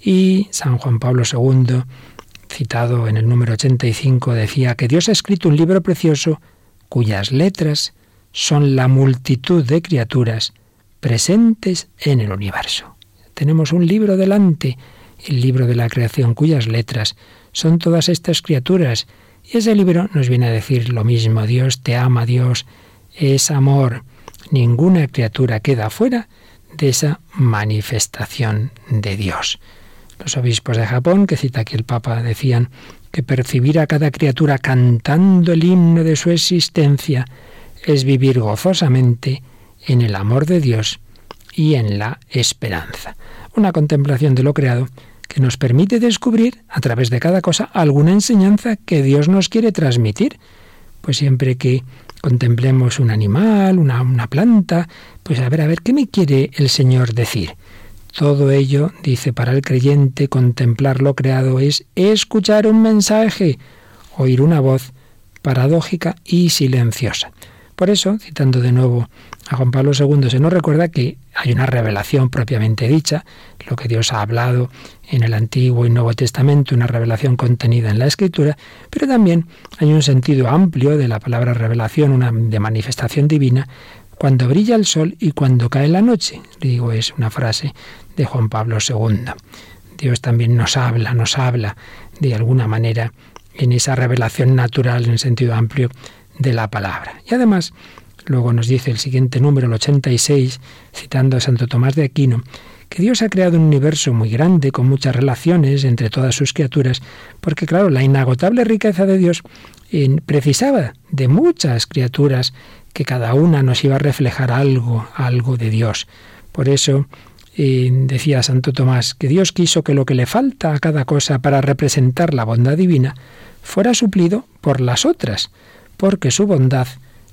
Speaker 2: Y San Juan Pablo II, citado en el número 85, decía que Dios ha escrito un libro precioso cuyas letras son la multitud de criaturas presentes en el universo. Tenemos un libro delante, el libro de la creación, cuyas letras son todas estas criaturas. Y ese libro nos viene a decir lo mismo, Dios te ama, Dios es amor. Ninguna criatura queda fuera de esa manifestación de Dios. Los obispos de Japón, que cita aquí el Papa, decían que percibir a cada criatura cantando el himno de su existencia es vivir gozosamente en el amor de Dios y en la esperanza. Una contemplación de lo creado que nos permite descubrir a través de cada cosa alguna enseñanza que Dios nos quiere transmitir. Pues siempre que contemplemos un animal, una, una planta, pues a ver, a ver, ¿qué me quiere el Señor decir? Todo ello, dice, para el creyente contemplar lo creado es escuchar un mensaje, oír una voz paradójica y silenciosa. Por eso, citando de nuevo a Juan Pablo II, se nos recuerda que hay una revelación propiamente dicha, lo que Dios ha hablado en el Antiguo y Nuevo Testamento, una revelación contenida en la Escritura, pero también hay un sentido amplio de la palabra revelación, una de manifestación divina, cuando brilla el sol y cuando cae la noche. Digo, es una frase de Juan Pablo II. Dios también nos habla, nos habla de alguna manera en esa revelación natural en el sentido amplio de la palabra. Y además, luego nos dice el siguiente número, el 86, citando a Santo Tomás de Aquino, que Dios ha creado un universo muy grande, con muchas relaciones entre todas sus criaturas, porque claro, la inagotable riqueza de Dios eh, precisaba de muchas criaturas que cada una nos iba a reflejar algo, algo de Dios. Por eso eh, decía Santo Tomás que Dios quiso que lo que le falta a cada cosa para representar la bondad divina fuera suplido por las otras, porque su bondad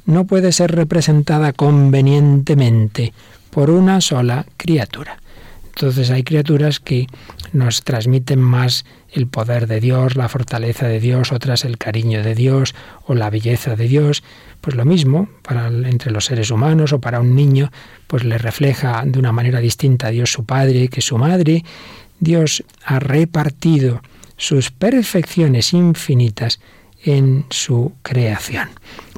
Speaker 2: no puede ser representada convenientemente por una sola criatura. Entonces hay criaturas que nos transmiten más el poder de Dios, la fortaleza de Dios, otras el cariño de Dios o la belleza de Dios. Pues lo mismo para entre los seres humanos o para un niño, pues le refleja de una manera distinta a Dios su padre que su madre. Dios ha repartido sus perfecciones infinitas en su creación.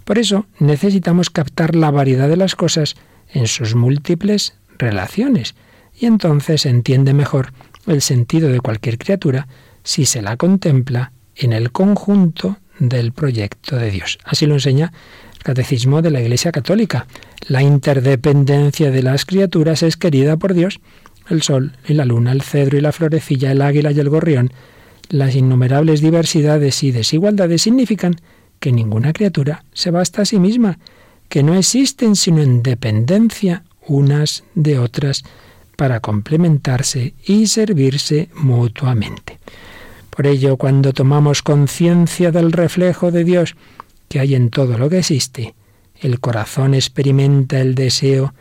Speaker 2: Por eso necesitamos captar la variedad de las cosas en sus múltiples relaciones y entonces se entiende mejor el sentido de cualquier criatura si se la contempla en el conjunto del proyecto de Dios. Así lo enseña el Catecismo de la Iglesia Católica. La interdependencia de las criaturas es querida por Dios. El sol y la luna, el cedro y la florecilla, el águila y el gorrión, las innumerables diversidades y desigualdades significan que ninguna criatura se basta a sí misma, que no existen sino en dependencia unas de otras para complementarse y servirse mutuamente. Por ello, cuando tomamos conciencia del reflejo de Dios que hay en todo lo que existe, el corazón experimenta el deseo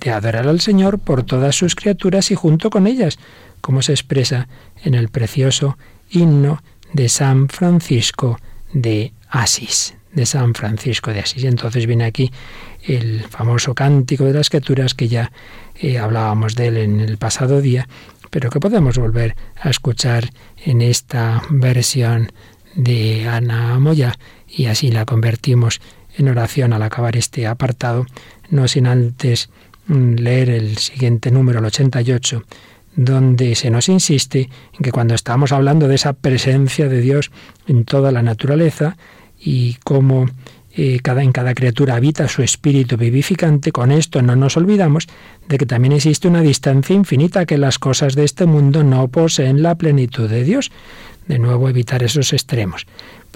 Speaker 2: de adorar al Señor por todas sus criaturas y junto con ellas, como se expresa en el precioso himno de San Francisco de Asís, de San Francisco de Asís. Y entonces viene aquí el famoso cántico de las criaturas que ya eh, hablábamos de él en el pasado día, pero que podemos volver a escuchar en esta versión de Ana Moya y así la convertimos en oración al acabar este apartado, no sin antes mm, leer el siguiente número, el 88, donde se nos insiste en que cuando estamos hablando de esa presencia de Dios en toda la naturaleza y cómo eh, cada, en cada criatura habita su espíritu vivificante, con esto no nos olvidamos de que también existe una distancia infinita, que las cosas de este mundo no poseen la plenitud de Dios. De nuevo, evitar esos extremos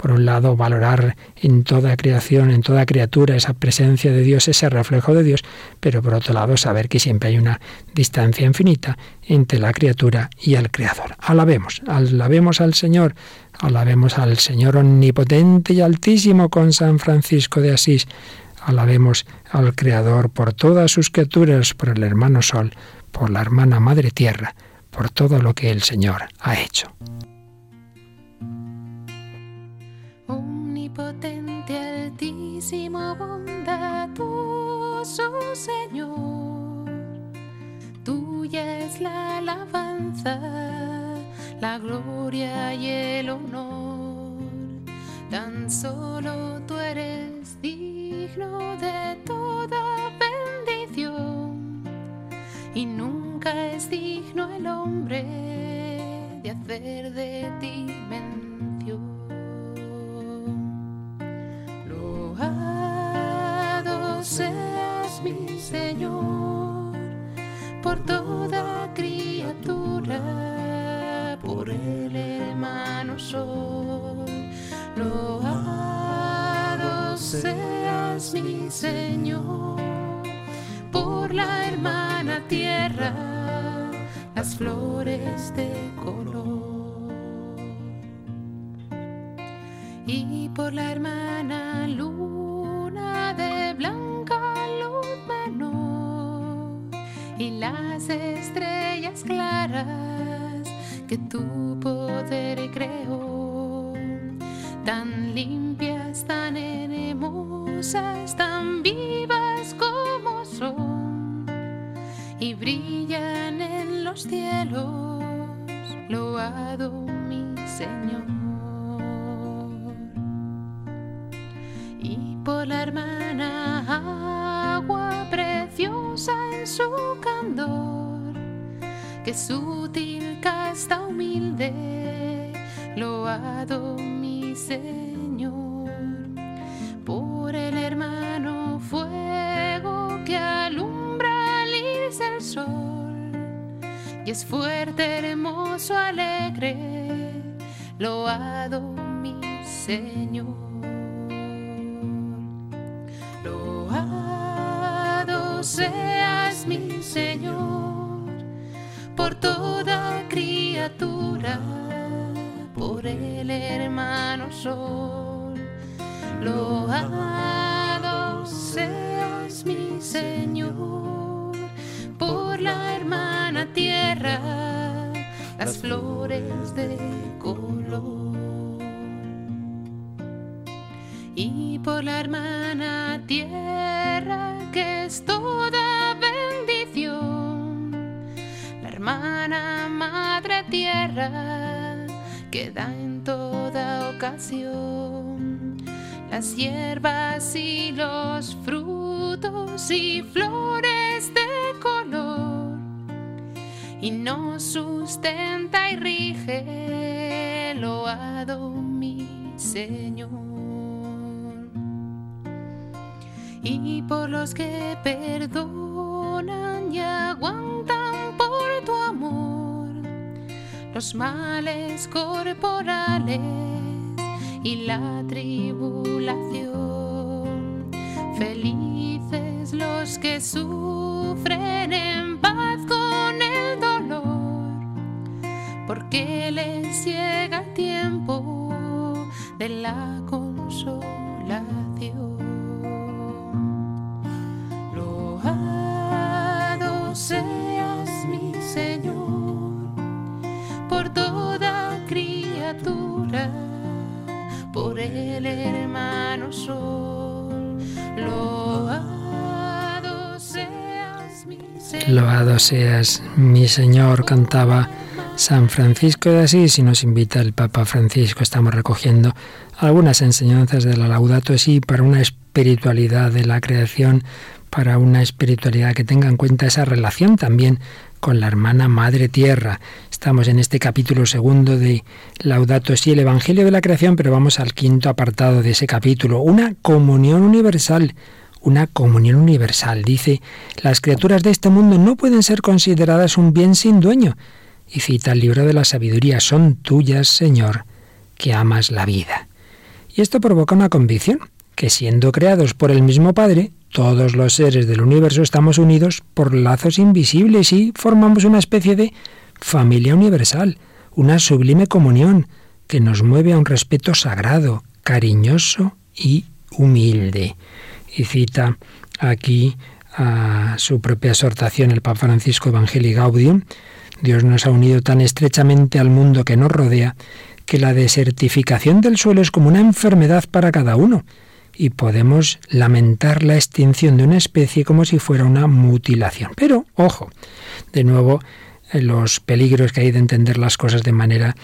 Speaker 2: por un lado, valorar en toda creación, en toda criatura, esa presencia de Dios, ese reflejo de Dios, pero por otro lado, saber que siempre hay una distancia infinita entre la criatura y el Creador. Alabemos, alabemos al Señor, alabemos al Señor omnipotente y altísimo con San Francisco de Asís. Alabemos al Creador por todas sus criaturas, por el hermano Sol, por la hermana Madre Tierra, por todo lo que el Señor ha hecho.
Speaker 4: bondadoso Señor, tuya es la alabanza, la gloria y el honor. Tan solo tú eres digno de toda bendición y nunca es digno el hombre de hacer de ti mención. seas mi Señor por toda criatura, por el hermano sol. Loado seas mi Señor por la hermana tierra, las flores de color. Y por la hermana luna de blanco y las estrellas claras que tu poder creó, tan limpias, tan hermosas, tan vivas como son, y brillan en los cielos, loado mi Señor. Y por la hermana agua preciosa en su que sutil, casta, humilde, loado mi Señor, por el hermano fuego que alumbra al el sol, y es fuerte, hermoso, alegre, loado mi Señor. Loado seas por el hermano sol. Loado seas mi Señor, por la hermana tierra, las flores de color. Y por la hermana tierra que es toda hermana madre tierra que da en toda ocasión. Las hierbas y los frutos y flores de color y nos sustenta y rige loado mi Señor. Y por los que perdonan y aguantan tu amor los males corporales y la tribulación. Felices los que sufren en paz con el dolor, porque les llega el tiempo de la consolación. Loado el hermano sol. Loado seas mi Señor.
Speaker 2: Mi Señor, cantaba San Francisco de Asís y nos invita el Papa Francisco. Estamos recogiendo algunas enseñanzas de la Laudato Si para una espiritualidad de la creación para una espiritualidad que tenga en cuenta esa relación también con la hermana Madre Tierra. Estamos en este capítulo segundo de Laudato Si, el Evangelio de la Creación, pero vamos al quinto apartado de ese capítulo, una comunión universal. Una comunión universal. Dice, las criaturas de este mundo no pueden ser consideradas un bien sin dueño. Y cita el libro de la sabiduría, son tuyas, Señor, que amas la vida. Y esto provoca una convicción, que siendo creados por el mismo Padre, todos los seres del universo estamos unidos por lazos invisibles y formamos una especie de familia universal, una sublime comunión que nos mueve a un respeto sagrado, cariñoso y humilde. Y cita aquí a su propia exhortación el Papa Francisco Evangelii Gaudium, Dios nos ha unido tan estrechamente al mundo que nos rodea que la desertificación del suelo es como una enfermedad para cada uno y podemos lamentar la extinción de una especie como si fuera una mutilación. Pero, ojo, de nuevo, eh, los peligros que hay de entender las cosas de manera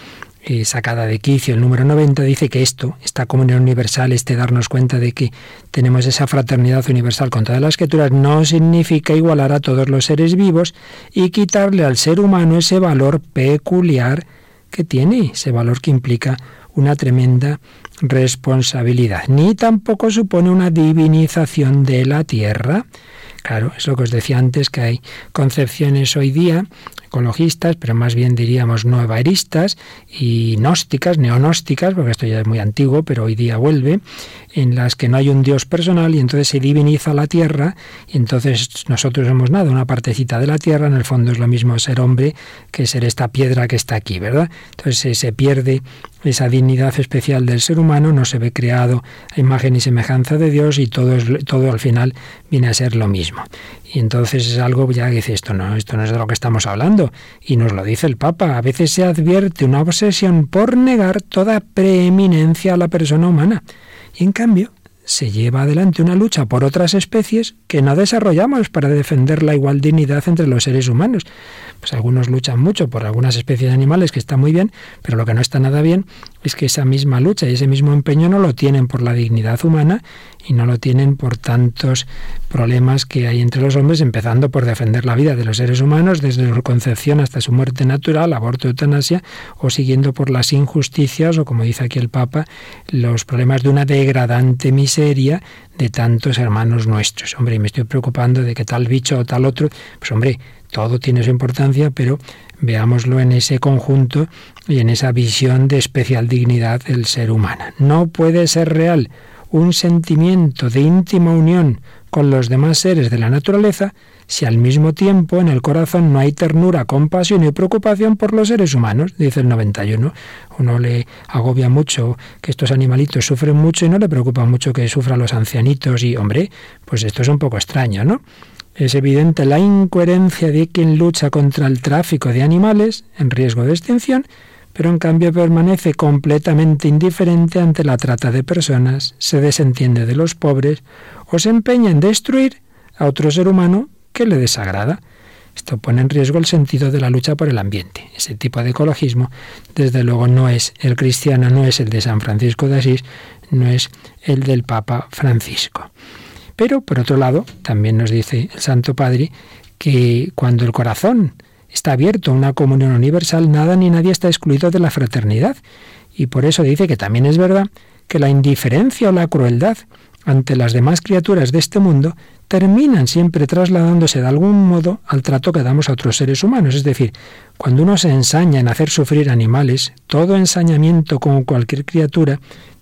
Speaker 2: eh, sacada de quicio. El número 90 dice que esto, esta comunión universal, este darnos cuenta de que tenemos esa fraternidad universal con todas las criaturas, no significa igualar a todos los seres vivos y quitarle al ser humano ese valor peculiar que tiene, ese valor que implica una tremenda responsabilidad, ni tampoco supone una divinización de la tierra. Claro, es lo que os decía antes, que hay concepciones hoy día ecologistas, pero más bien diríamos nuevaeristas y gnósticas, neonósticas, porque esto ya es muy antiguo, pero hoy día vuelve, en las que no hay un Dios personal y entonces se diviniza la tierra y entonces nosotros somos nada, una partecita de la tierra, en el fondo es lo mismo ser hombre que ser esta piedra que está aquí, ¿verdad? Entonces se pierde esa dignidad especial del ser humano, no se ve creado a imagen y semejanza de Dios y todo, es, todo al final viene a ser lo mismo. Y entonces es algo ya que dice esto no, esto no es de lo que estamos hablando. Y nos lo dice el Papa. A veces se advierte una obsesión por negar toda preeminencia a la persona humana. Y en cambio, se lleva adelante una lucha por otras especies que no desarrollamos para defender la igual dignidad entre los seres humanos. Pues algunos luchan mucho por algunas especies de animales que está muy bien, pero lo que no está nada bien es que esa misma lucha y ese mismo empeño no lo tienen por la dignidad humana y no lo tienen por tantos problemas que hay entre los hombres, empezando por defender la vida de los seres humanos desde su concepción hasta su muerte natural, aborto, eutanasia, o siguiendo por las injusticias o, como dice aquí el Papa, los problemas de una degradante miseria de tantos hermanos nuestros. Hombre, y me estoy preocupando de que tal bicho o tal otro, pues hombre, todo tiene su importancia, pero veámoslo en ese conjunto y en esa visión de especial dignidad del ser humano. No puede ser real un sentimiento de íntima unión con los demás seres de la naturaleza si al mismo tiempo en el corazón no hay ternura, compasión y preocupación por los seres humanos, dice el 91. Uno le agobia mucho que estos animalitos sufren mucho y no le preocupa mucho que sufran los ancianitos y, hombre, pues esto es un poco extraño, ¿no? Es evidente la incoherencia de quien lucha contra el tráfico de animales en riesgo de extinción pero en cambio permanece completamente indiferente ante la trata de personas, se desentiende de los pobres o se empeña en destruir a otro ser humano que le desagrada. Esto pone en riesgo el sentido de la lucha por el ambiente. Ese tipo de ecologismo, desde luego, no es el cristiano, no es el de San Francisco de Asís, no es el del Papa Francisco. Pero, por otro lado, también nos dice el Santo Padre que cuando el corazón está abierto a una comunión universal, nada ni nadie está excluido de la fraternidad. Y por eso dice que también es verdad que la indiferencia o la crueldad ante las demás criaturas de este mundo terminan siempre trasladándose de algún modo al trato que damos a otros seres humanos. Es decir, cuando uno se ensaña en hacer sufrir animales, todo ensañamiento con cualquier criatura,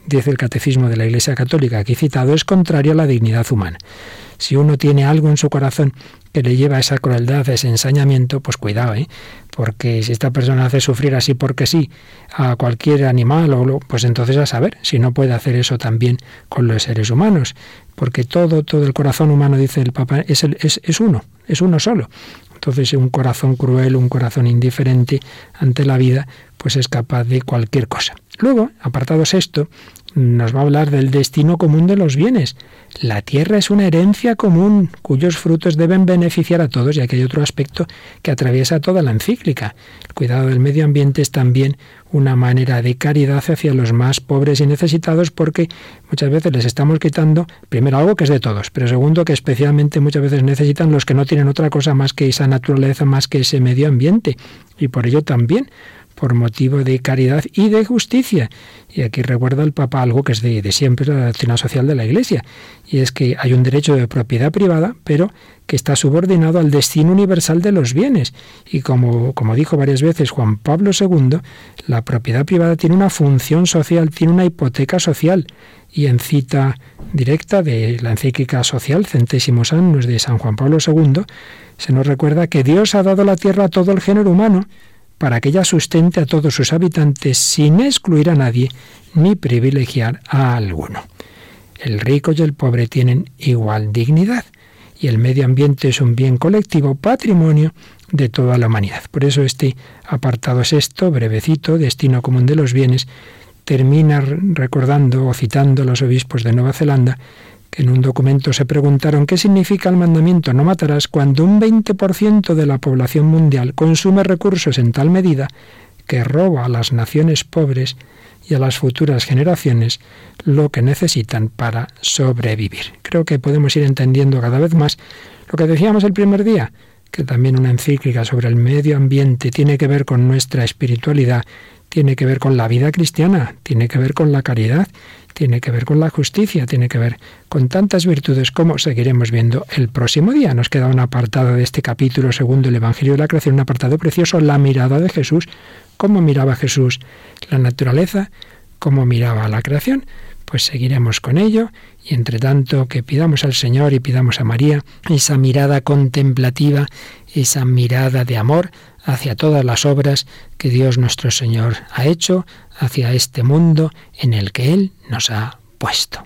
Speaker 2: dice el Catecismo de la Iglesia Católica aquí citado, es contrario a la dignidad humana. Si uno tiene algo en su corazón que le lleva a esa crueldad, a ese ensañamiento, pues cuidado, ¿eh? porque si esta persona hace sufrir así porque sí a cualquier animal, o pues entonces a saber si no puede hacer eso también con los seres humanos, porque todo, todo el corazón humano, dice el Papa, es, es, es uno, es uno solo. Entonces un corazón cruel, un corazón indiferente ante la vida, pues es capaz de cualquier cosa. Luego, apartado sexto, nos va a hablar del destino común de los bienes. La tierra es una herencia común cuyos frutos deben beneficiar a todos y aquí hay otro aspecto que atraviesa toda la encíclica. El cuidado del medio ambiente es también una manera de caridad hacia los más pobres y necesitados porque muchas veces les estamos quitando, primero, algo que es de todos, pero segundo, que especialmente muchas veces necesitan los que no tienen otra cosa más que esa naturaleza, más que ese medio ambiente. Y por ello también por motivo de caridad y de justicia. Y aquí recuerda el Papa algo que es de, siempre la doctrina social de la Iglesia, y es que hay un derecho de propiedad privada, pero que está subordinado al destino universal de los bienes. Y como, como dijo varias veces Juan Pablo II, la propiedad privada tiene una función social, tiene una hipoteca social. Y en cita directa de la encíclica social Centésimos Años de San Juan Pablo II, se nos recuerda que Dios ha dado la tierra a todo el género humano, para que ella sustente a todos sus habitantes sin excluir a nadie ni privilegiar a alguno. El rico y el pobre tienen igual dignidad y el medio ambiente es un bien colectivo, patrimonio de toda la humanidad. Por eso este apartado sexto, brevecito, destino común de los bienes, termina recordando o citando a los obispos de Nueva Zelanda en un documento se preguntaron qué significa el mandamiento no matarás cuando un 20% de la población mundial consume recursos en tal medida que roba a las naciones pobres y a las futuras generaciones lo que necesitan para sobrevivir. Creo que podemos ir entendiendo cada vez más lo que decíamos el primer día, que también una encíclica sobre el medio ambiente tiene que ver con nuestra espiritualidad, tiene que ver con la vida cristiana, tiene que ver con la caridad tiene que ver con la justicia, tiene que ver con tantas virtudes como seguiremos viendo el próximo día. Nos queda un apartado de este capítulo segundo, el Evangelio de la Creación, un apartado precioso, la mirada de Jesús, cómo miraba Jesús la naturaleza, cómo miraba la creación. Pues seguiremos con ello y entre tanto que pidamos al Señor y pidamos a María esa mirada contemplativa, esa mirada de amor hacia todas las obras que Dios nuestro Señor ha hecho, hacia este mundo en el que Él nos ha puesto.